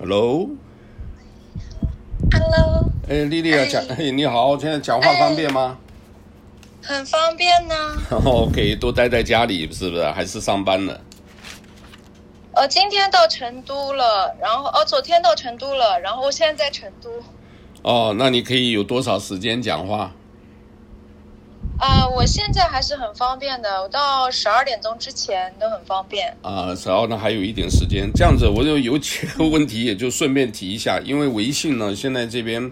Hello，Hello，哎，丽丽啊，讲，哎，你好，现在讲话方便吗？很方便呢。OK，都待在家里是不是？还是上班呢？呃，今天到成都了，然后哦，昨天到成都了，然后我现在在成都。哦，那你可以有多少时间讲话？啊、我现在还是很方便的，我到十二点钟之前都很方便。啊、呃，十二呢还有一点时间，这样子我就有几个问题，也就顺便提一下，因为微信呢现在这边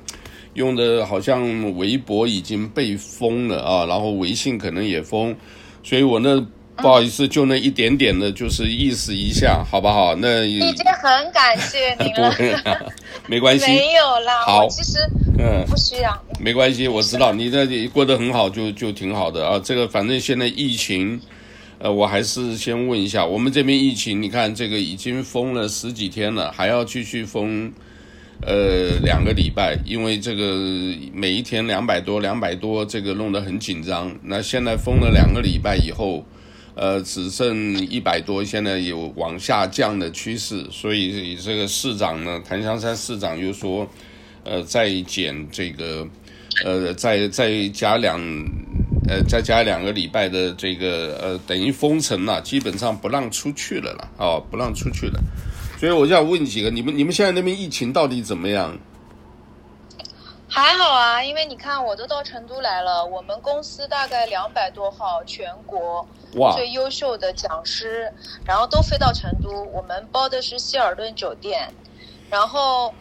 用的好像微博已经被封了啊，然后微信可能也封，所以我呢。不好意思，就那一点点的，就是意思一下，好不好？那已经很感谢您了。没关系，没有啦。好，其实嗯，不需要。没关系，我知道你这里过得很好，就就挺好的啊。这个反正现在疫情，呃，我还是先问一下，我们这边疫情，你看这个已经封了十几天了，还要继续封，呃，两个礼拜，因为这个每一天两百多，两百多，这个弄得很紧张。那现在封了两个礼拜以后。呃，只剩一百多，现在有往下降的趋势，所以这个市长呢，檀香山市长又说，呃，再减这个，呃，再再加两，呃，再加两个礼拜的这个，呃，等于封城了，基本上不让出去了啦，哦，不让出去了，所以我就要问几个，你们你们现在那边疫情到底怎么样？还好啊，因为你看，我都到成都来了。我们公司大概两百多号全国最优秀的讲师，然后都飞到成都。我们包的是希尔顿酒店，然后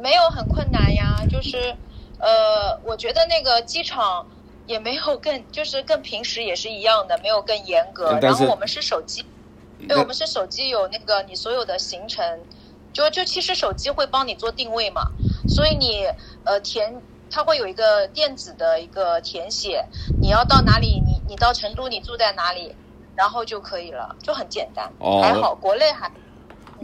没有很困难呀。就是，呃，我觉得那个机场也没有更，就是跟平时也是一样的，没有更严格。然后我们是手机，对，我们是手机有那个你所有的行程。就就其实手机会帮你做定位嘛，所以你呃填，它会有一个电子的一个填写，你要到哪里，你你到成都，你住在哪里，然后就可以了，就很简单，哦、还好，国内还。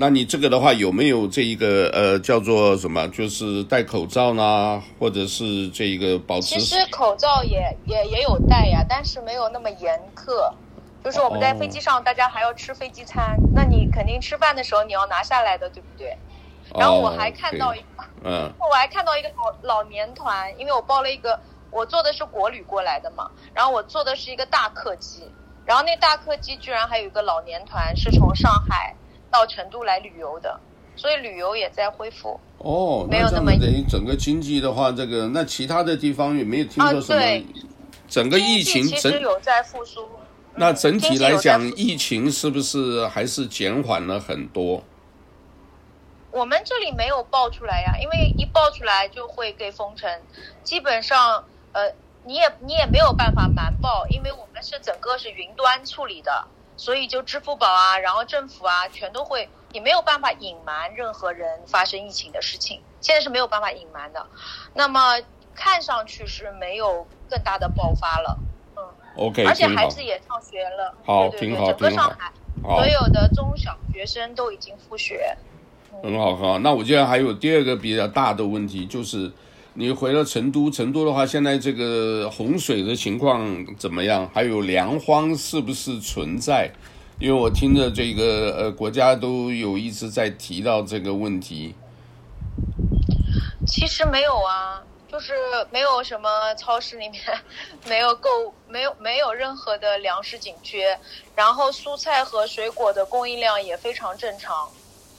那你这个的话有没有这一个呃叫做什么，就是戴口罩呢，或者是这一个保持？其实口罩也也也有戴呀，但是没有那么严苛。就是我们在飞机上，大家还要吃飞机餐，哦、那你肯定吃饭的时候你要拿下来的，对不对？然后我还看到一个，嗯、哦，我还看到一个老老年团，因为我报了一个，我坐的是国旅过来的嘛，然后我坐的是一个大客机，然后那大客机居然还有一个老年团是从上海到成都来旅游的，所以旅游也在恢复。哦，没有那么等于整个经济的话，这个那其他的地方有没有听说什么？啊、对，整个疫情其实有在复苏。那整体来讲，疫情是不是还是减缓了很多？我们这里没有爆出来呀，因为一爆出来就会给封城。基本上，呃，你也你也没有办法瞒报，因为我们是整个是云端处理的，所以就支付宝啊，然后政府啊，全都会，你没有办法隐瞒任何人发生疫情的事情。现在是没有办法隐瞒的。那么看上去是没有更大的爆发了。OK，而且孩子也上学了，好，对对对，挺好，整个上海所有的中小学生都已经复学，很好，喝。那我觉得还有第二个比较大的问题，就是你回了成都，成都的话，现在这个洪水的情况怎么样？还有粮荒是不是存在？因为我听着这个呃，国家都有一直在提到这个问题。其实没有啊。就是没有什么超市里面 没有购，没有没有任何的粮食紧缺，然后蔬菜和水果的供应量也非常正常。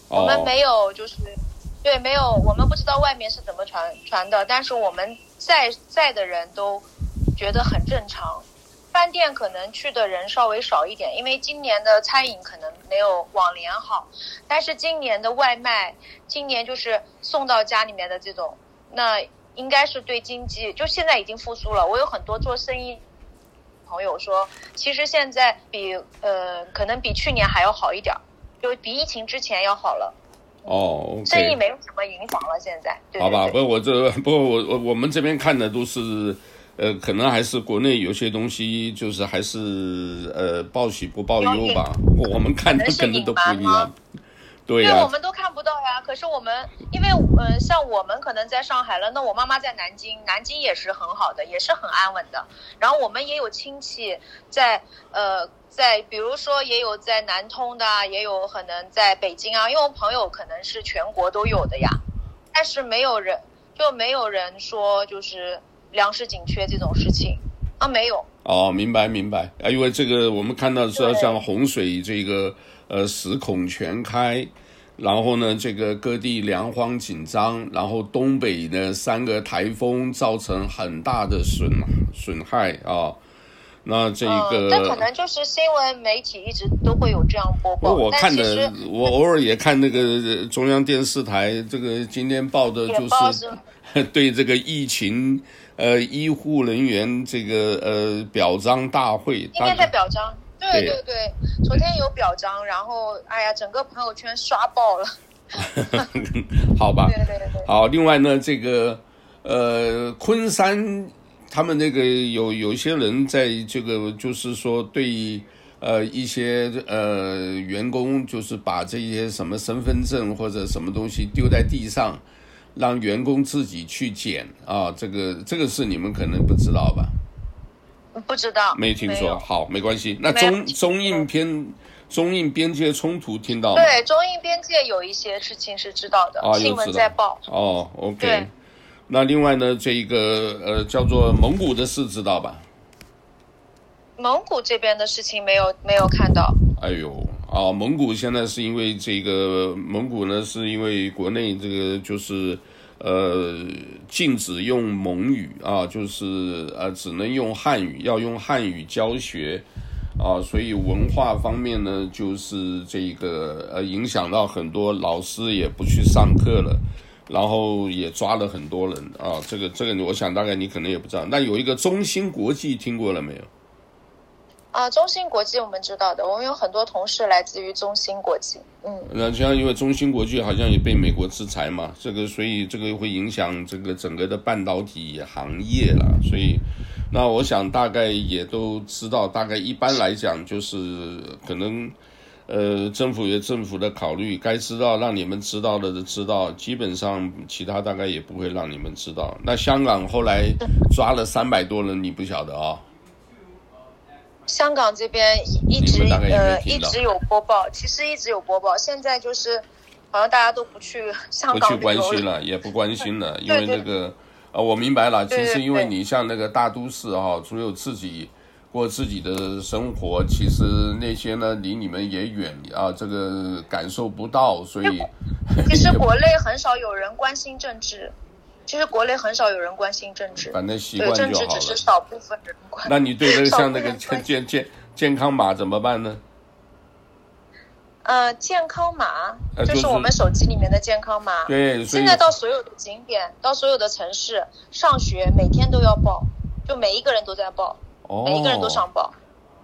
我们没有就是，对，没有，我们不知道外面是怎么传传的，但是我们在在的人都觉得很正常。饭店可能去的人稍微少一点，因为今年的餐饮可能没有往年好，但是今年的外卖，今年就是送到家里面的这种，那。应该是对经济，就现在已经复苏了。我有很多做生意朋友说，其实现在比呃，可能比去年还要好一点儿，就比疫情之前要好了。哦，okay、生意没有什么影响了。现在，对对对好吧，不过我这不过我我我们这边看的都是，呃，可能还是国内有些东西就是还是呃报喜不报忧吧。我们看的可能都不一样。对呀、啊，我们都看不到呀。可是。我们因为嗯、呃，像我们可能在上海了，那我妈妈在南京，南京也是很好的，也是很安稳的。然后我们也有亲戚在呃，在比如说也有在南通的，也有可能在北京啊，因为我朋友可能是全国都有的呀，但是没有人就没有人说就是粮食紧缺这种事情啊，没有。哦，明白明白啊，因为这个我们看到是像洪水这个呃十孔全开，然后呢这个各地粮荒紧张，然后东北呢三个台风造成很大的损损害啊，那这个那、嗯、可能就是新闻媒体一直都会有这样播报。我看的我偶尔也看那个中央电视台这个今天报的就是，是 对这个疫情。呃，医护人员这个呃表彰大会，今天在表彰，对对对，昨天有表彰，然后哎呀，整个朋友圈刷爆了。好吧，对对对，好。另外呢，这个呃，昆山他们那个有有一些人在这个就是说对呃一些呃员工，就是把这些什么身份证或者什么东西丢在地上。让员工自己去捡啊，这个这个是你们可能不知道吧？不知道，没听说。好，没关系。那中中印边中印边界冲突听到吗？对，中印边界有一些事情是知道的，啊、新闻在报。哦，OK。那另外呢，这一个呃叫做蒙古的事知道吧？蒙古这边的事情没有没有看到。哎呦。啊，蒙古现在是因为这个蒙古呢，是因为国内这个就是呃禁止用蒙语啊，就是呃只能用汉语，要用汉语教学啊，所以文化方面呢，就是这个呃影响到很多老师也不去上课了，然后也抓了很多人啊，这个这个我想大概你可能也不知道，那有一个中芯国际听过了没有？啊，中芯国际我们知道的，我们有很多同事来自于中芯国际。嗯，那像因为中芯国际好像也被美国制裁嘛，这个所以这个会影响这个整个的半导体行业了。所以，那我想大概也都知道，大概一般来讲就是可能，呃，政府有政府的考虑，该知道让你们知道的都知道，基本上其他大概也不会让你们知道。那香港后来抓了三百多人，你不晓得啊、哦？香港这边一直呃一直有播报，其实一直有播报，现在就是好像大家都不去香港不去关心了，也不关心了，因为那个呃我明白了，其实因为你像那个大都市哈、哦，只有自己过自己的生活，其实那些呢离你们也远啊，这个感受不到，所以 其实 国内很少有人关心政治。其实国内很少有人关心政治，反正习惯就好了。政治只是少部分人关。那你对这个像那个健健健康码怎么办呢？呃，健康码就是我们手机里面的健康码。对，现在到所有的景点，到所有的城市上学，每天都要报，就每一个人都在报，哦、每一个人都上报。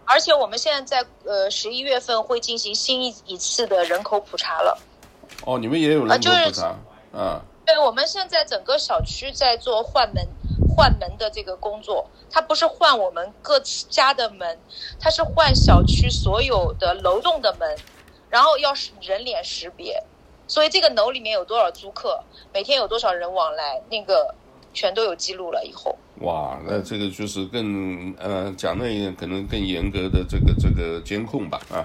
而且我们现在在呃十一月份会进行新一一次的人口普查了。哦，你们也有人口普查？呃、啊。对，我们现在整个小区在做换门、换门的这个工作，它不是换我们各家的门，它是换小区所有的楼栋的门，然后要是人脸识别，所以这个楼里面有多少租客，每天有多少人往来，那个全都有记录了。以后哇，那这个就是更呃讲那一点可能更严格的这个这个监控吧啊。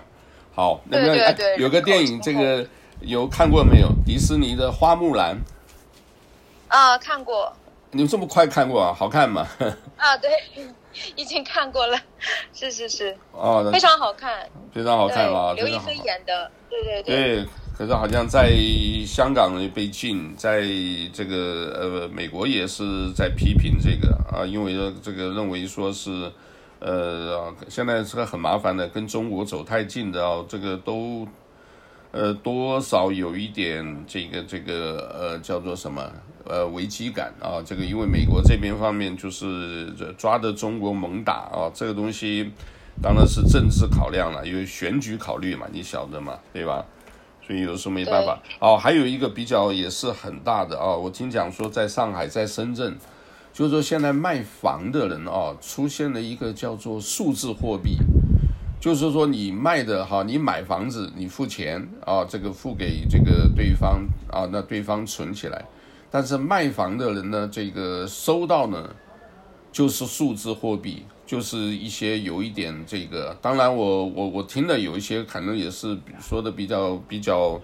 好，那个有个电影，这个有看过没有？迪士尼的《花木兰》。啊，看过。你们这么快看过啊？好看吗？啊，对，已经看过了，是是是。哦，非常好看，非常好看啊！刘亦菲演的，对对对。对，可是好像在香港被禁，在这个呃美国也是在批评这个啊，因为这个认为说是呃现在是个很麻烦的，跟中国走太近的啊，这个都。呃，多少有一点这个这个呃，叫做什么呃危机感啊？这个因为美国这边方面就是抓着中国猛打啊，这个东西当然是政治考量了，因为选举考虑嘛，你晓得嘛，对吧？所以有时候没办法。哦，还有一个比较也是很大的啊，我听讲说在上海、在深圳，就是说现在卖房的人啊，出现了一个叫做数字货币。就是说你卖的哈，你买房子你付钱啊，这个付给这个对方啊，那对方存起来，但是卖房的人呢，这个收到呢，就是数字货币，就是一些有一点这个，当然我我我听了有一些可能也是说的比较比较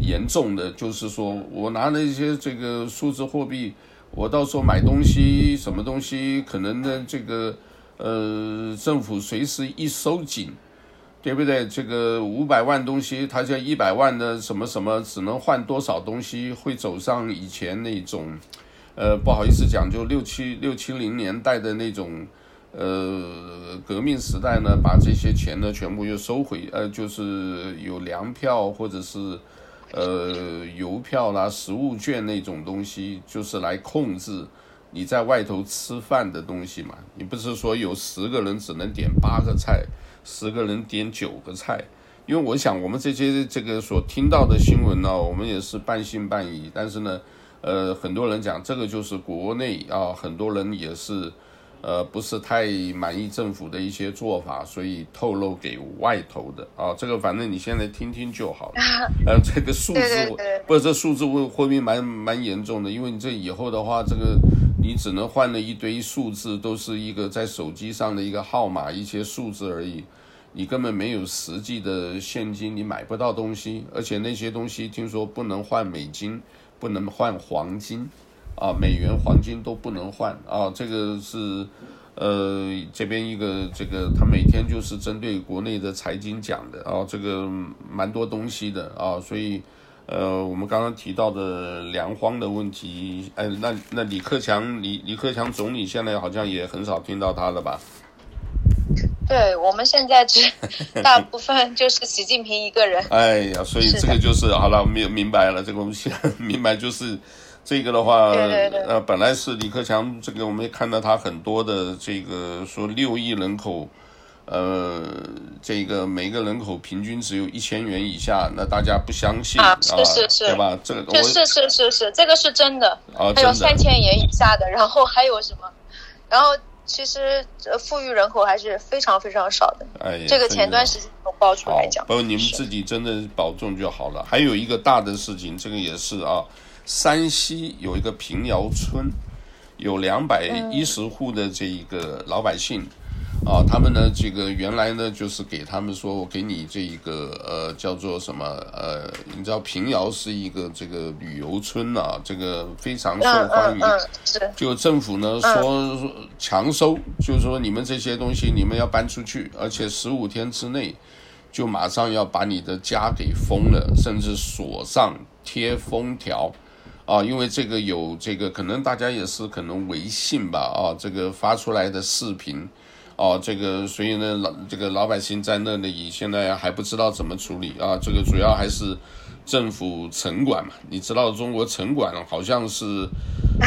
严重的，就是说我拿了一些这个数字货币，我到时候买东西什么东西，可能呢这个。呃，政府随时一收紧，对不对？这个五百万东西，它这一百万的什么什么，只能换多少东西，会走上以前那种，呃，不好意思讲，就六七六七零年代的那种，呃，革命时代呢，把这些钱呢全部又收回，呃，就是有粮票或者是呃邮票啦、食物券那种东西，就是来控制。你在外头吃饭的东西嘛，你不是说有十个人只能点八个菜，十个人点九个菜？因为我想我们这些这个所听到的新闻呢，我们也是半信半疑。但是呢，呃，很多人讲这个就是国内啊，很多人也是，呃，不是太满意政府的一些做法，所以透露给外头的啊。这个反正你现在听听就好了。呃，这个数字，不是这数字货货币蛮蛮严重的，因为你这以后的话，这个。你只能换了一堆数字，都是一个在手机上的一个号码，一些数字而已。你根本没有实际的现金，你买不到东西。而且那些东西听说不能换美金，不能换黄金，啊，美元、黄金都不能换啊。这个是，呃，这边一个这个他每天就是针对国内的财经讲的啊，这个蛮多东西的啊，所以。呃，我们刚刚提到的粮荒的问题，哎，那那李克强，李李克强总理现在好像也很少听到他了吧？对，我们现在只 大部分就是习近平一个人。哎呀，所以这个就是，是好了，明明白了，这个东西 明白就是这个的话，对对对呃，本来是李克强，这个我们也看到他很多的这个说六亿人口。呃，这个每个人口平均只有一千元以下，那大家不相信啊？是是是，对吧？这个是是是是，这个是真的。啊，还有三千元以下的，然后还有什么？然后其实富裕人口还是非常非常少的。哎呀，这个前段时间有爆出来讲。不过你们自己真的保重就好了。还有一个大的事情，这个也是啊，山西有一个平遥村，有两百一十户的这一个老百姓。嗯啊，他们呢，这个原来呢，就是给他们说，我给你这一个呃，叫做什么呃，你知道平遥是一个这个旅游村啊，这个非常受欢迎。嗯嗯嗯、是。就政府呢说，说强收，就是说你们这些东西你们要搬出去，而且十五天之内就马上要把你的家给封了，甚至锁上贴封条啊，因为这个有这个可能大家也是可能微信吧啊，这个发出来的视频。哦，这个所以呢，老这个老百姓在那里现在还不知道怎么处理啊。这个主要还是政府城管嘛。你知道中国城管好像是，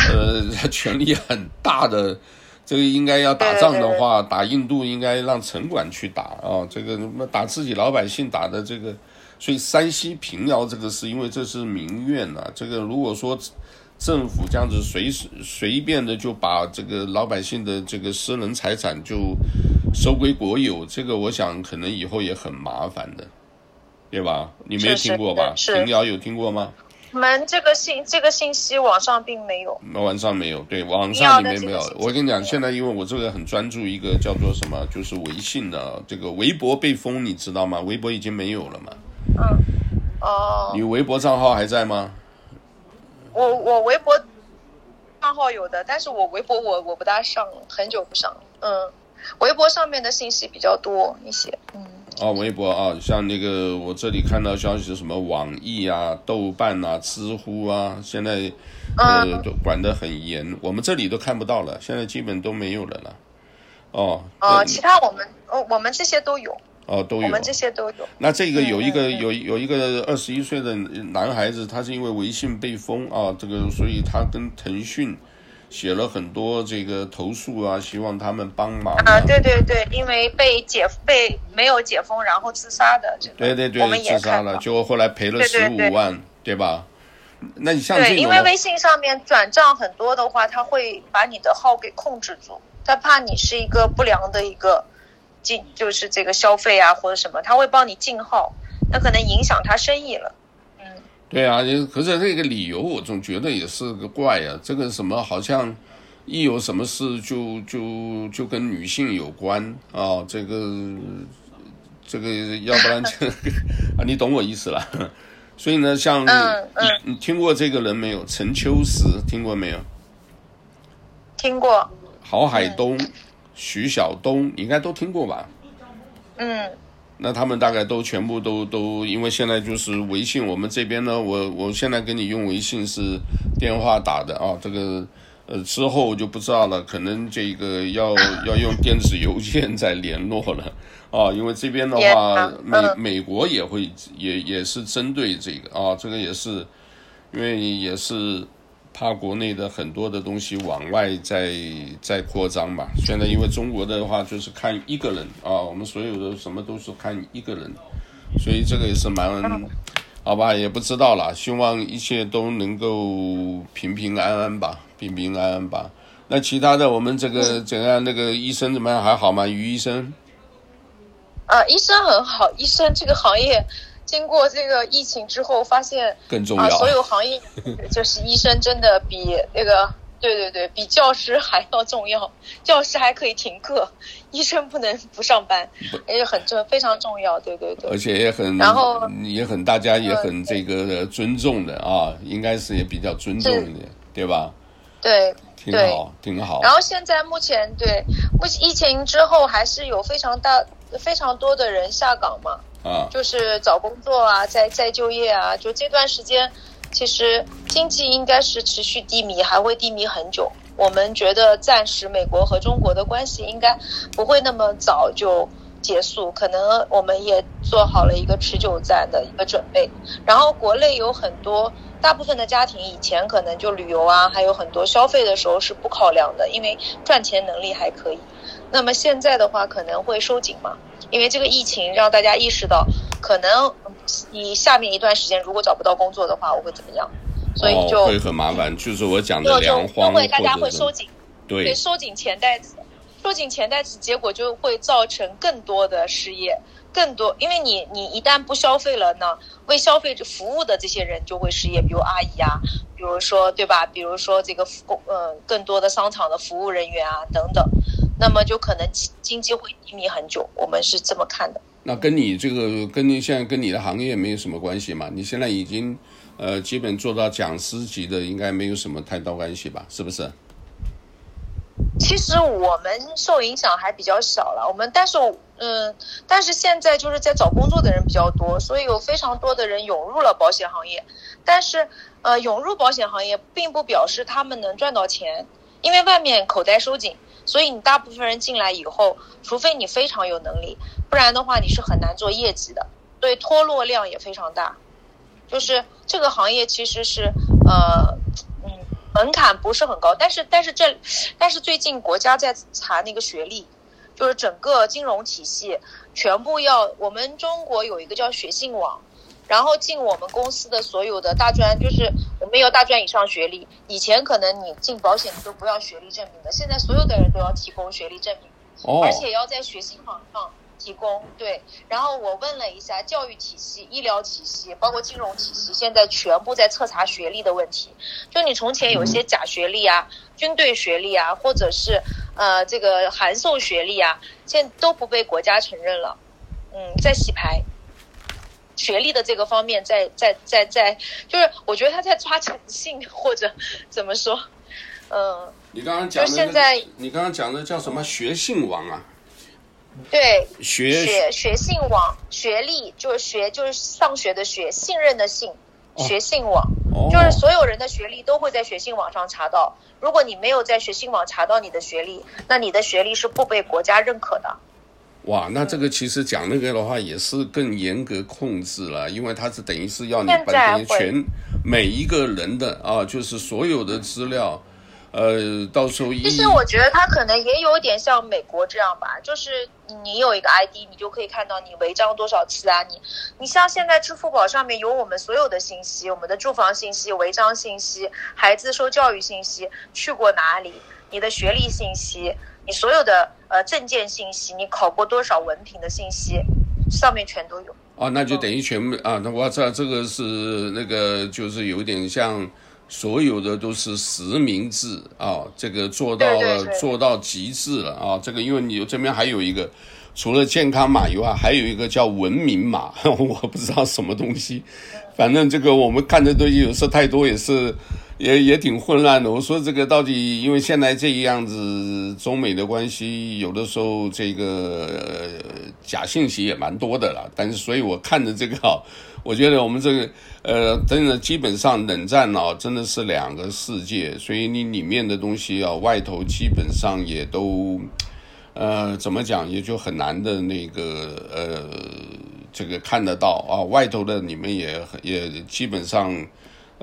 呃 权力很大的。这个应该要打仗的话，打印度应该让城管去打啊。这个那打自己老百姓打的这个，所以山西平遥这个是因为这是民怨呐、啊。这个如果说。政府这样子随随随便的就把这个老百姓的这个私人财产就收归国有，这个我想可能以后也很麻烦的，对吧？你没有听过吧？平遥有听过吗？我们这个信这个信息网上并没有，网上没有，对，网上里面没有。我跟你讲，现在因为我这个很专注一个叫做什么，就是微信的这个微博被封，你知道吗？微博已经没有了嘛？嗯，哦，你微博账号还在吗？我我微博账号有的，但是我微博我我不大上，很久不上。嗯，微博上面的信息比较多一些。嗯。哦，微博啊，像那个我这里看到消息是什么网易啊、豆瓣啊、知乎啊，现在呃都管得很严，我们这里都看不到了，现在基本都没有了了。哦。哦，其他我们哦我们这些都有。哦，都有，我们这些都有。那这个有一个有有一个二十一岁的男孩子，他是因为微信被封啊，这个所以他跟腾讯写了很多这个投诉啊，希望他们帮忙啊。啊，对对对，因为被解被没有解封，然后自杀的这个。对对对，自杀了，就后来赔了十五万，对吧？那你像这对，因为微信上面转账很多的话，他会把你的号给控制住，他怕你是一个不良的一个。进就是这个消费啊或者什么，他会帮你进号，那可能影响他生意了。嗯，对啊，可是这个理由我总觉得也是个怪啊，这个什么好像一有什么事就就就跟女性有关啊，这个这个要不然就 啊，你懂我意思了。所以呢，像、嗯嗯、你你听过这个人没有？陈秋实听过没有？听过。郝海东、嗯、徐晓东，你应该都听过吧？嗯。那他们大概都全部都都，因为现在就是微信，我们这边呢，我我现在跟你用微信是电话打的啊，这个呃之后就不知道了，可能这个要要用电子邮件再联络了。啊，因为这边的话，美美国也会也也是针对这个啊，这个也是，因为也是怕国内的很多的东西往外在在扩张吧。现在因为中国的话就是看一个人啊，我们所有的什么都是看一个人，所以这个也是蛮好吧，也不知道了。希望一切都能够平平安安吧，平平安安吧。那其他的我们这个怎样？那个医生怎么样？还好吗？于医生？啊，医生很好。医生这个行业，经过这个疫情之后，发现更重要。啊，所有行业 就是医生真的比那个，对对对，比教师还要重要。教师还可以停课，医生不能不上班，也很重，非常重要。对对对，而且也很，然后也很，大家也很这个尊重的啊，应该是也比较尊重一点，对吧？对。挺好，挺好。然后现在目前对，目疫情之后还是有非常大、非常多的人下岗嘛，啊，就是找工作啊，再再就业啊。就这段时间，其实经济应该是持续低迷，还会低迷很久。我们觉得暂时美国和中国的关系应该不会那么早就结束，可能我们也做好了一个持久战的一个准备。然后国内有很多。大部分的家庭以前可能就旅游啊，还有很多消费的时候是不考量的，因为赚钱能力还可以。那么现在的话可能会收紧嘛，因为这个疫情让大家意识到，可能你下面一段时间如果找不到工作的话，我会怎么样？所以就、哦、会很麻烦，就是我讲的粮荒，会大家会收紧，对，收紧钱袋子，收紧钱袋子，结果就会造成更多的失业。更多，因为你你一旦不消费了呢，为消费者服务的这些人就会失业，比如阿姨啊，比如说对吧？比如说这个服呃更多的商场的服务人员啊等等，那么就可能经济会低迷很久，我们是这么看的。那跟你这个跟你现在跟你的行业没有什么关系嘛？你现在已经呃基本做到讲师级的，应该没有什么太大关系吧？是不是？其实我们受影响还比较小了，我们但是嗯，但是现在就是在找工作的人比较多，所以有非常多的人涌入了保险行业。但是呃，涌入保险行业并不表示他们能赚到钱，因为外面口袋收紧，所以你大部分人进来以后，除非你非常有能力，不然的话你是很难做业绩的，所以脱落量也非常大。就是这个行业其实是呃。门槛不是很高，但是但是这，但是最近国家在查那个学历，就是整个金融体系全部要，我们中国有一个叫学信网，然后进我们公司的所有的大专，就是我们有大专以上学历，以前可能你进保险你都不要学历证明的，现在所有的人都要提供学历证明，而且要在学信网上。提供对，然后我问了一下教育体系、医疗体系，包括金融体系，现在全部在彻查学历的问题。就你从前有些假学历啊、军队学历啊，或者是呃这个函授学历啊，现在都不被国家承认了。嗯，在洗牌，学历的这个方面在，在在在在，就是我觉得他在抓诚信或者怎么说？嗯、呃，你刚刚讲的、现在你刚刚讲的叫什么学信网啊？对，学学学信网，学历就是学就是上学的学，信任的信，学信网，哦，就是所有人的学历都会在学信网上查到。如果你没有在学信网查到你的学历，那你的学历是不被国家认可的。哇，那这个其实讲那个的话也是更严格控制了，因为它是等于是要你把全每一个人的啊，就是所有的资料。呃，到时候其实我觉得他可能也有点像美国这样吧，就是你有一个 ID，你就可以看到你违章多少次啊，你你像现在支付宝上面有我们所有的信息，我们的住房信息、违章信息、孩子受教育信息、去过哪里、你的学历信息，你所有的呃证件信息，你考过多少文凭的信息，上面全都有。哦，那就等于全部啊，那我知道这个是那个，就是有点像所有的都是实名制啊，这个做到了做到极致了啊，这个因为你这边还有一个。除了健康码以外，还有一个叫文明码，我不知道什么东西。反正这个我们看的东西有时候太多，也是也也挺混乱的。我说这个到底，因为现在这样子中美的关系，有的时候这个、呃、假信息也蛮多的了。但是所以我看着这个啊，我觉得我们这个呃，真的基本上冷战啊，真的是两个世界。所以你里面的东西啊，外头基本上也都。呃，怎么讲也就很难的那个呃，这个看得到啊，外头的你们也也基本上，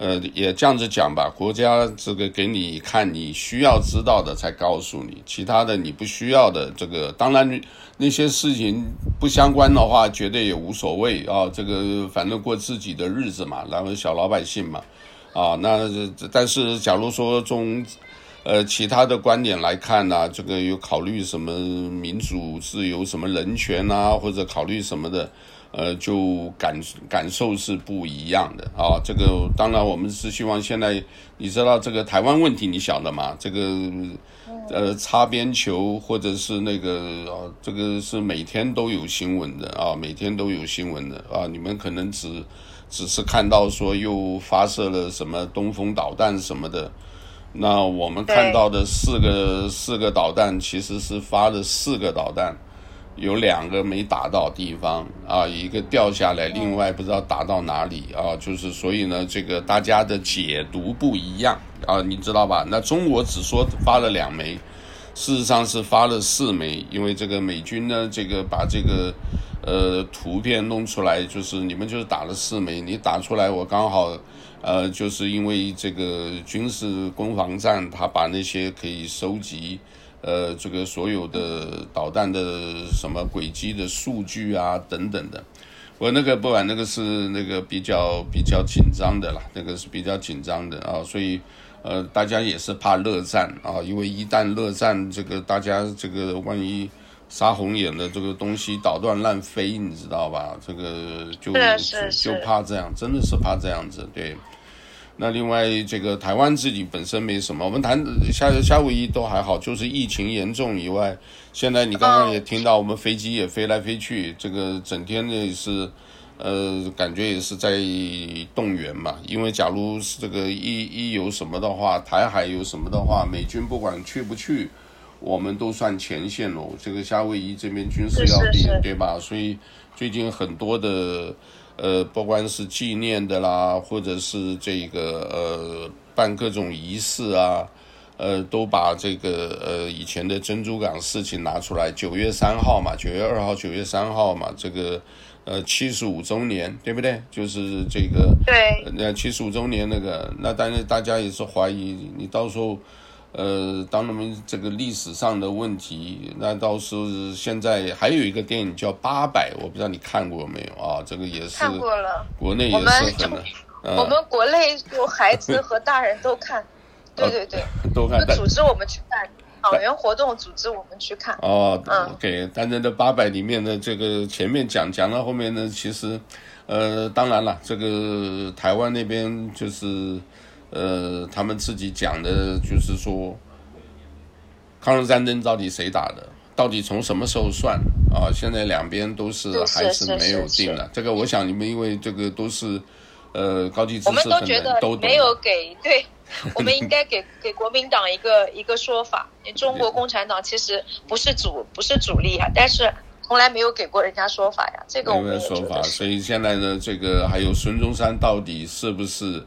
呃，也这样子讲吧，国家这个给你看你需要知道的才告诉你，其他的你不需要的这个，当然那些事情不相关的话，绝对也无所谓啊，这个反正过自己的日子嘛，然后小老百姓嘛，啊，那但是假如说从。呃，其他的观点来看呢、这个有考虑什么民主自由、什么人权啊，或者考虑什么的，呃，就感感受是不一样的啊。这个当然，我们是希望现在你知道这个台湾问题，你晓得吗？这个呃，擦边球或者是那个啊，这个是每天都有新闻的啊，每天都有新闻的啊。你们可能只只是看到说又发射了什么东风导弹什么的。那我们看到的四个四个导弹，其实是发了四个导弹，有两个没打到地方啊，一个掉下来，另外不知道打到哪里啊，就是所以呢，这个大家的解读不一样啊，你知道吧？那中国只说发了两枚，事实上是发了四枚，因为这个美军呢，这个把这个呃图片弄出来，就是你们就是打了四枚，你打出来我刚好。呃，就是因为这个军事攻防战，他把那些可以收集，呃，这个所有的导弹的什么轨迹的数据啊，等等的。我那个不管那个是那个比较比较紧张的啦，那个是比较紧张的啊，所以呃，大家也是怕热战啊，因为一旦热战，这个大家这个万一。杀红眼的这个东西捣乱乱飞，你知道吧？这个就就就怕这样，真的是怕这样子。对，那另外这个台湾自己本身没什么，我们谈夏夏威夷都还好，就是疫情严重以外，现在你刚刚也听到，我们飞机也飞来飞去，这个整天的也是，呃，感觉也是在动员嘛。因为假如是这个一一有什么的话，台海有什么的话，美军不管去不去。我们都算前线喽，这个夏威夷这边军事要地，对吧？所以最近很多的，呃，不管是纪念的啦，或者是这个呃办各种仪式啊，呃，都把这个呃以前的珍珠港事情拿出来。九月三号嘛，九月二号、九月三号嘛，这个呃七十五周年，对不对？就是这个对，那七十五周年那个，那当然大家也是怀疑你到时候。呃，当他们这个历史上的问题，那到时候现在还有一个电影叫《八百》，我不知道你看过没有啊？这个也是看过了，国内也是。我们、国内有孩子和大人都看，对对对，都看。组织我们去看，党员活动组织我们去看。哦，嗯，OK。但是这《八百》里面的这个前面讲讲到后面呢，其实，呃，当然了，这个台湾那边就是。呃，他们自己讲的，就是说，抗日战争到底谁打的？到底从什么时候算？啊，现在两边都是还是没有定的。这个，我想你们因为这个都是，呃，高级我们都觉得没有给，对，我们应该给给国民党一个一个说法。中国共产党其实不是主不是主力啊，但是从来没有给过人家说法呀。这个我们说法，所以现在呢，这个还有孙中山到底是不是？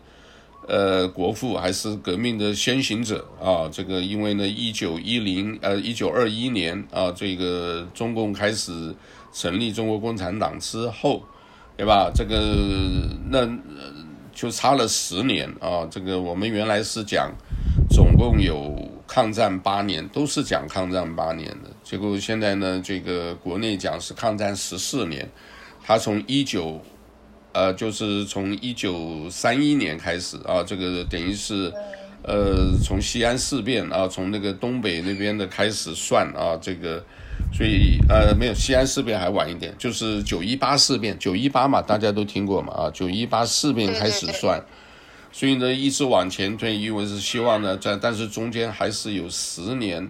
呃，国父还是革命的先行者啊！这个因为呢，一九一零呃，一九二一年啊，这个中共开始成立中国共产党之后，对吧？这个那就差了十年啊！这个我们原来是讲总共有抗战八年，都是讲抗战八年的，结果现在呢，这个国内讲是抗战十四年，他从一九。呃，就是从一九三一年开始啊，这个等于是，呃，从西安事变啊，从那个东北那边的开始算啊，这个，所以呃，没有西安事变还晚一点，就是九一八事变，九一八嘛，大家都听过嘛啊，九一八事变开始算，对对对，所以呢，一直往前推，因为是希望呢，在但是中间还是有十年，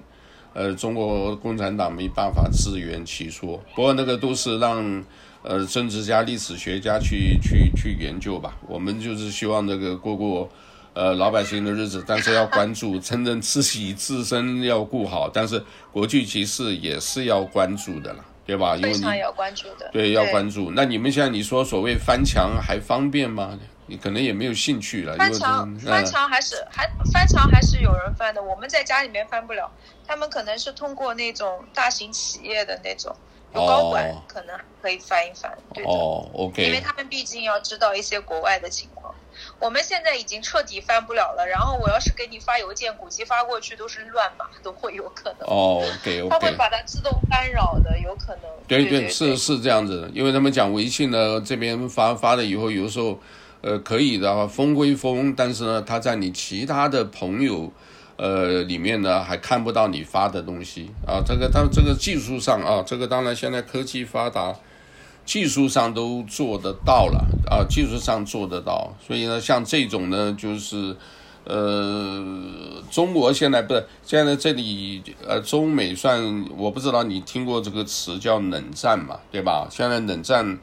呃，中国共产党没办法自圆其说，不过那个都是让呃政治家、历史学家去去去研究吧，我们就是希望这个过过。呃，老百姓的日子，但是要关注，真正自己自身要顾好，但是国际局势也是要关注的了，对吧？因为你非常要关注的。对，要关注。那你们现在你说所谓翻墙还方便吗？你可能也没有兴趣了。翻墙，翻墙还是还翻墙还是有人翻的，我们在家里面翻不了，他们可能是通过那种大型企业的那种有高管，哦、可能可以翻一翻。对的。哦，OK。因为他们毕竟要知道一些国外的情况。我们现在已经彻底翻不了了，然后我要是给你发邮件，估计发过去都是乱码，都会有可能。哦，OK，OK，他会把它自动干扰的，有可能。对对，对，是是这样子的，因为他们讲微信呢，这边发发了以后，有时候，呃，可以的话封归封，但是呢，他在你其他的朋友，呃，里面呢还看不到你发的东西啊。这个当这个技术上啊，这个当然现在科技发达。技术上都做得到了啊，技术上做得到，所以呢，像这种呢，就是，呃，中国现在不是现在这里呃，中美算我不知道你听过这个词叫冷战嘛，对吧？现在冷战，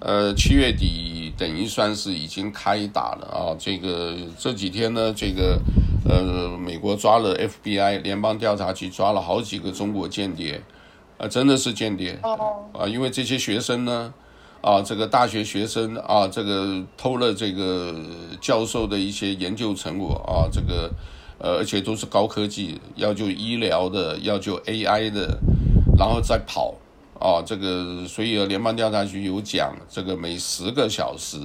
呃，七月底等于算是已经开打了啊。这个这几天呢，这个呃，美国抓了 FBI 联邦调查局抓了好几个中国间谍。啊，真的是间谍啊！因为这些学生呢，啊，这个大学学生啊，这个偷了这个教授的一些研究成果啊，这个呃，而且都是高科技，要就医疗的，要就 AI 的，然后再跑啊，这个所以联邦调查局有讲，这个每十个小时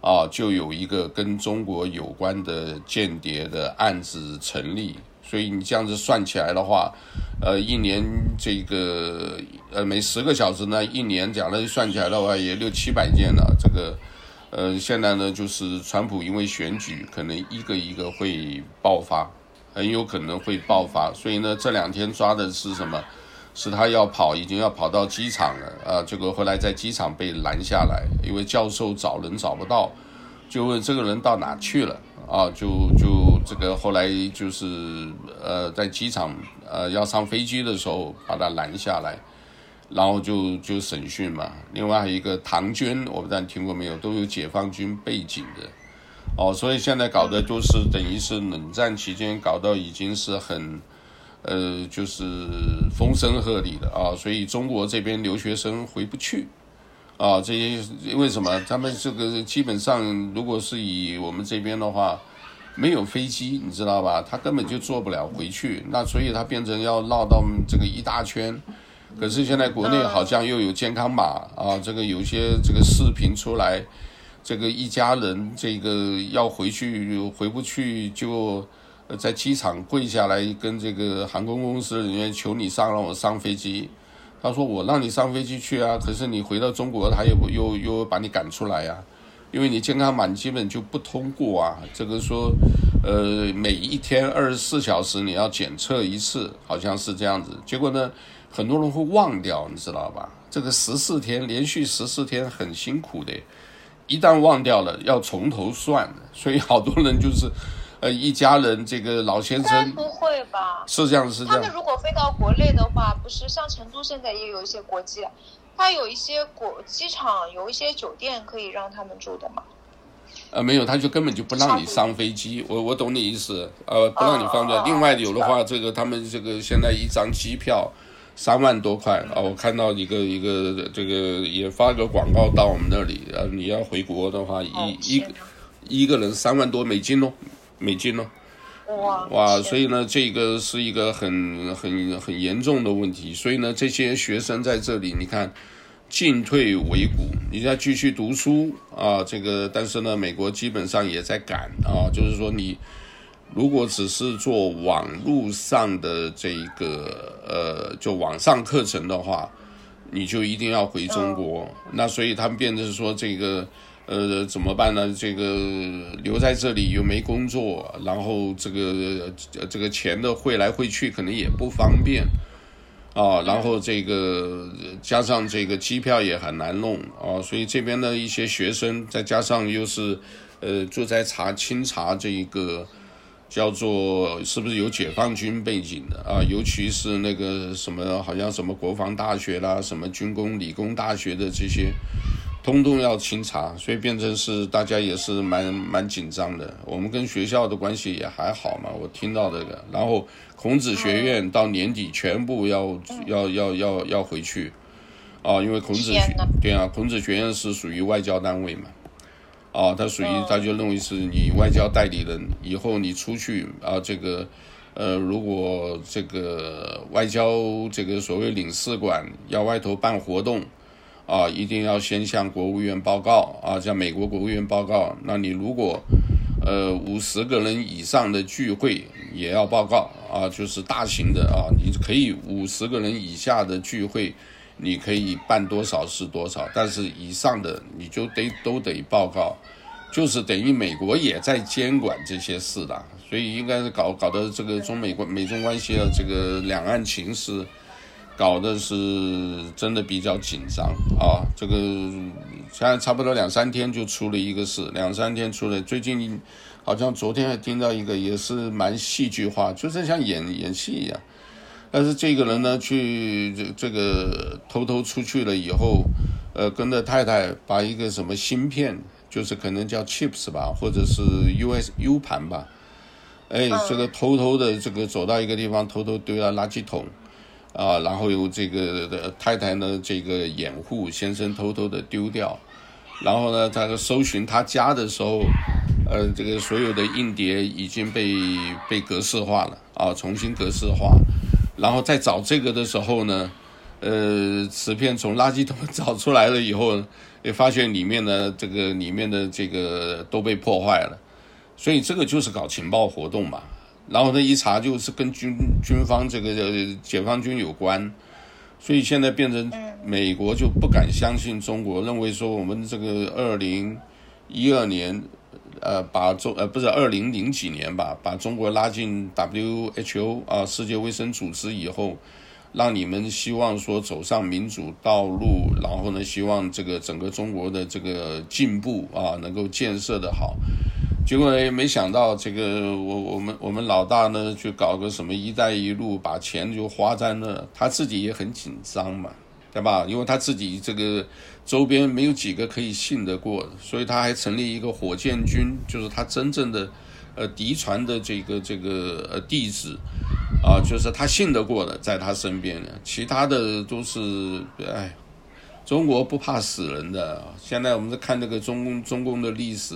啊，就有一个跟中国有关的间谍的案子成立。所以你这样子算起来的话，呃，一年这个呃每十个小时呢，一年讲了算起来的话也六七百件了。这个呃现在呢就是川普因为选举可能一个一个会爆发，很有可能会爆发。所以呢这两天抓的是什么？是他要跑，已经要跑到机场了啊。结果后来在机场被拦下来，因为教授找人找不到，就问这个人到哪去了。啊，就就这个后来就是呃，在机场呃要上飞机的时候把他拦下来，然后就就审讯嘛。另外还有一个唐娟，我不知道你听过没有，都有解放军背景的，哦，所以现在搞的就是等于是冷战期间搞到已经是很呃就是风声鹤唳的啊，所以中国这边留学生回不去。啊，这些为什么？他们这个基本上，如果是以我们这边的话，没有飞机，你知道吧？他根本就坐不了回去。那所以他变成要绕到这个一大圈。可是现在国内好像又有健康码啊，这个有些这个视频出来，这个一家人这个要回去回不去，就在机场跪下来跟这个航空公司人员求你上，让我上飞机。他说：“我让你上飞机去啊，可是你回到中国，他又又又把你赶出来呀，因为你健康码基本就不通过啊。这个说，呃，每一天二十四小时你要检测一次，好像是这样子。结果呢，很多人会忘掉，你知道吧？这个十四天连续十四天很辛苦的，一旦忘掉了，要从头算。所以好多人就是。”呃，一家人，这个老先生不会吧？是这样，是这样。他们如果飞到国内的话，不是像成都现在也有一些国际，他有一些国机场有一些酒店可以让他们住的嘛？呃，没有，他就根本就不让你上飞机。我我懂你意思，呃，不让你放假。另外有的话，这个他们这个现在一张机票三万多块啊，我看到一个一个这个也发个广告到我们那里，呃，你要回国的话，一一个一个人三万多美金哦。美金呢？哇哇，所以呢，这个是一个很很很严重的问题。所以呢，这些学生在这里，你看，进退维谷，你要继续读书啊。这个，但是呢，美国基本上也在赶啊，就是说，你如果只是做网络上的这个呃，就网上课程的话，你就一定要回中国。那所以他们变成说这个。呃，怎么办呢？这个留在这里又没工作，然后这个这个钱的汇来汇去可能也不方便啊，然后这个加上这个机票也很难弄啊，所以这边的一些学生，再加上又是呃住在查清查这一个叫做是不是有解放军背景的啊？尤其是那个 什么好像什么国防大学啦，什么军工理工大学的这些。通通要清查，所以变成是大家也是蛮蛮紧张的。我们跟学校的关系也还好嘛，我听到这个。然后孔子学院到年底全部要、嗯、要要要要回去，啊，因为孔子学对啊，孔子学院是属于外交单位嘛，啊，他属于他就认为是你外交代理人，以后你出去啊，这个呃，如果这个外交这个所谓领事馆要外头办活动。啊，一定要先向国务院报告啊，向美国国务院报告。那你如果，呃，五十个人以上的聚会也要报告啊，就是大型的啊，你可以五十个人以下的聚会，你可以办多少是多少，但是以上的你就得都得报告，就是等于美国也在监管这些事的，所以应该是搞搞得这个中美关美中关系的这个两岸情势。搞的是真的比较紧张啊！这个现在差不多两三天就出了一个事，两三天出了。最近好像昨天还听到一个，也是蛮戏剧化，就是像演演戏一样。但是这个人呢，去这这个偷偷出去了以后，呃，跟着太太把一个什么芯片，就是可能叫 chips 吧，或者是 US U 盘吧，哎，这个偷偷的这个走到一个地方，偷偷丢到垃圾桶。啊，然后由这个的太太呢，这个掩护先生偷偷的丢掉，然后呢，他搜寻他家的时候，呃，这个所有的硬碟已经被被格式化了啊，重新格式化，然后再找这个的时候呢，呃，磁片从垃圾桶 找出来了以后，也发现里面呢，这个里面的这个都被破坏了，所以这个就是搞情报活动嘛。然后呢，一查就是跟军军方这个解放军有关，所以现在变成美国就不敢相信中国，认为说我们这个二零一二年，呃，把中呃不是二零零几年吧，把中国拉进 WHO 啊世界卫生组织以后，让你们希望说走上民主道路，然后呢，希望这个整个中国的这个进步啊能够建设的好。结果也没想到，这个我我们我们老大呢，去搞个什么“一带一路”，把钱就花在那，他自己也很紧张嘛，对吧？因为他自己这个周边没有几个可以信得过，所以他还成立一个火箭军，就是他真正的呃嫡传的这个这个呃弟子啊，就是他信得过的，在他身边的，其他的都是哎，中国不怕死人的。现在我们在看那个中共中共的历史。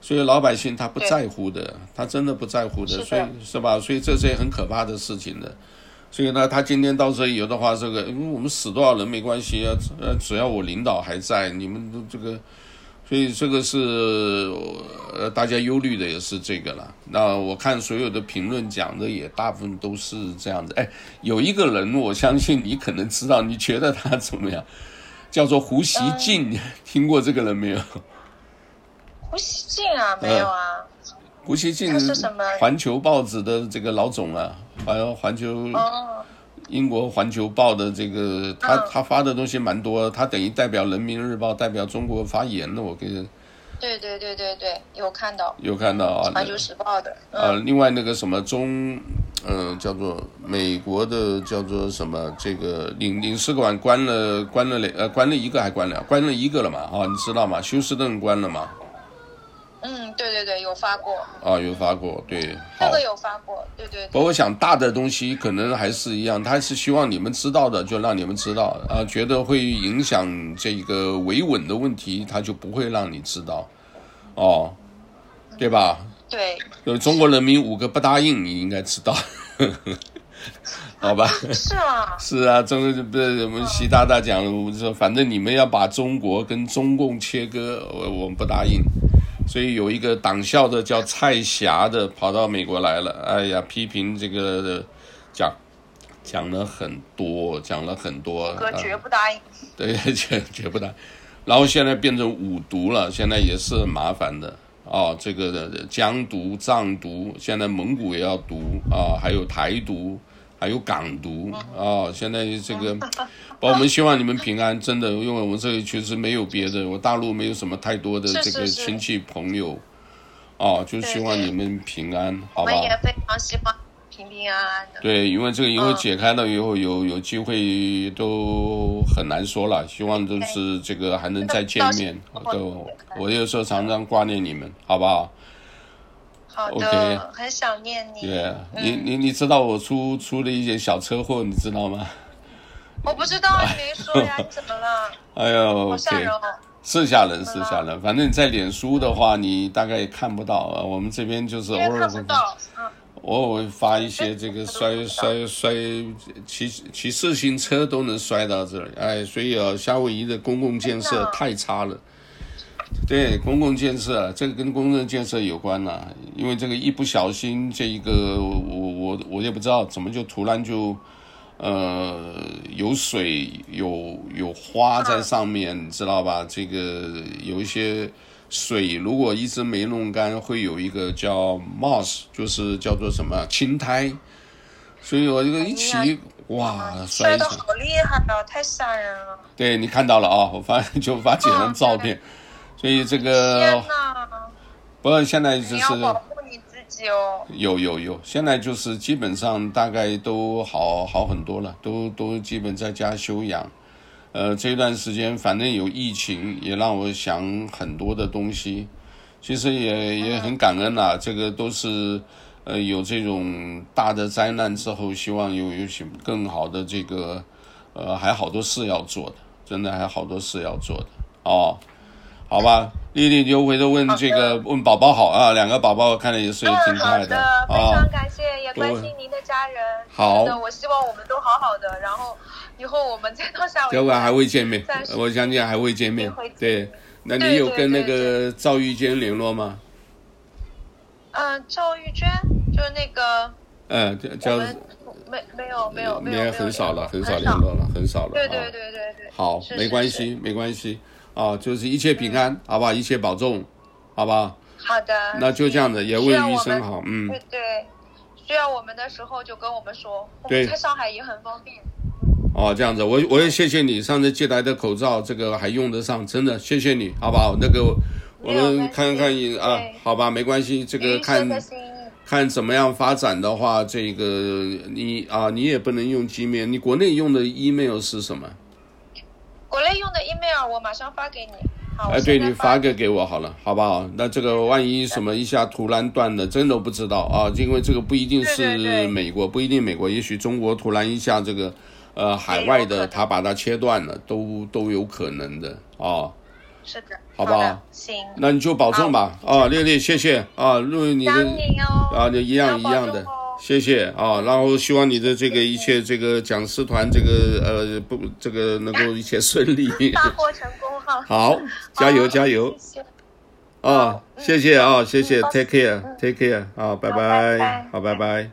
所以老百姓他不在乎的，他真的不在乎的，所以是吧？所以这是很可怕的事情的。所以呢，他今天到这里有的话，这个因为我们死多少人没关系啊，呃，只要我领导还在，你们都这个，所以这个是呃大家忧虑的也是这个了。那我看所有的评论讲的也大部分都是这样子。哎，有一个人我相信你可能知道，你觉得他怎么样？叫做胡锡进，嗯、听过这个人没有？胡锡进啊，没有啊。胡锡进是什么？环球报纸的这个老总啊，还有环球，哦、英国环球报的这个，他、嗯、他发的东西蛮多，他等于代表人民日报，代表中国发言的。我跟你。对对对对对，有看到。有看到啊。环球时报的。嗯、啊，另外那个什么中，呃，叫做美国的叫做什么这个领领事馆关了关了两呃关了一个还关了关了一个了嘛啊，你知道吗？休斯顿关了嘛。嗯，对对对，有发过啊，有发过，对，这个有发过，对对，对。不过我想大的东西可能还是一样，他是希望你们知道的，就让你们知道啊，觉得会影响这个维稳的问题，他就不会让你知道，哦，对吧？对。有中国人民五个不答应，你应该知道，好吧？是啊。是啊，中国不是我们习大大讲了，我说反正你们要把中国跟中共切割，我我们不答应。所以有一个党校的叫蔡霞的跑到美国来了，哎呀，批评这个讲讲了很多，讲了很多。哥绝不答应。对，绝绝不答应。然后现在变成五毒了，现在也是麻烦的啊。这个疆独、藏独，现在蒙古也要毒啊，还有台独，还有港独啊。现在这个，我们希望你们平安，真的，因为我们这里确实没有别的，我大陆没有什么太多的这个亲戚朋友，啊，就希望你们平安，好吧？我们也非常希望。平平安安的。对，因为这个以后解开了以后，有有机会都很难说了。希望就是这个还能再见面。都，我有时候常常挂念你们，好不好？好的。很想念你。对，你你你知道我出出了一点小车祸，你知道吗？我不知道，你没说呀？你怎么了？哎呦，好吓人哦！是吓人，是吓人。反正你在脸书的话，你大概也看不到。我们这边就是偶尔会。我会发一些这个摔 摔摔骑骑自行车都能摔到这里，哎，所以啊，夏威夷的公共建设太差了。对，公共建设，这个跟公共建设有关呐，因为这个一不小心，这一个我我我也不知道怎么就突然就，呃，有水有有花在上面，知道吧？这个有一些。水如果一直没弄干，会有一个叫 moss，就是叫做什么青苔。所以我这个一起，哎、哇，摔得好厉害啊，太吓人了。对，你看到了啊，我发 就发几张照片。所以这个，不过现在就是你要保护你自己哦。有有有，现在就是基本上大概都好好很多了，都都基本在家休养。呃，这段时间反正有疫情，也让我想很多的东西。其实也也很感恩啦，这个都是呃有这种大的灾难之后，希望有有些更好的这个呃还好多事要做的，真的还好多事要做的哦。好吧，丽丽就回头问这个问宝宝好啊，两个宝宝看了也是挺可爱的啊。非常感谢，也关心您的家人。好，我希望我们都好好的，然后。以后我们再到夏威夷，这晚还会见面，我相信还会见面。对，那你有跟那个赵玉娟联络吗？嗯，赵玉娟就是那个，嗯，叫没没有没有没有很少了，很少联络了，很少了。对对对对对。好，没关系没关系啊，就是一切平安，好不好，一切保重，好吧。好的。那就这样子，也问医生好，嗯。对对，需要我们的时候就跟我们说，我们在上海也很方便。哦，这样子，我我也谢谢你上次借来的口罩，这个还用得上，真的谢谢你，好不好？那个我们看看啊，好吧，没关系，这个看看怎么样发展的话，这个你啊，你也不能用 Gmail，你国内用的 email 是什么？国内用的 email 我马上发给你。好，哎，对，你发个给我好了，好不好？那这个万一什么一下突然断了，真的不知道啊，因为这个不一定是美国，不一定美国，也许中国突然一下这个。呃，海外的他把它切断了，都都有可能的啊。是的，好不好？行，那你就保重吧。啊，丽丽，谢谢啊，因为你的啊，就一样一样的，谢谢啊。然后希望你的这个一切，这个讲师团这个呃不，这个能够一切顺利。大获成功哈。好，加油加油。啊，谢谢啊，谢谢，take care，take care，啊，拜拜，好，拜拜。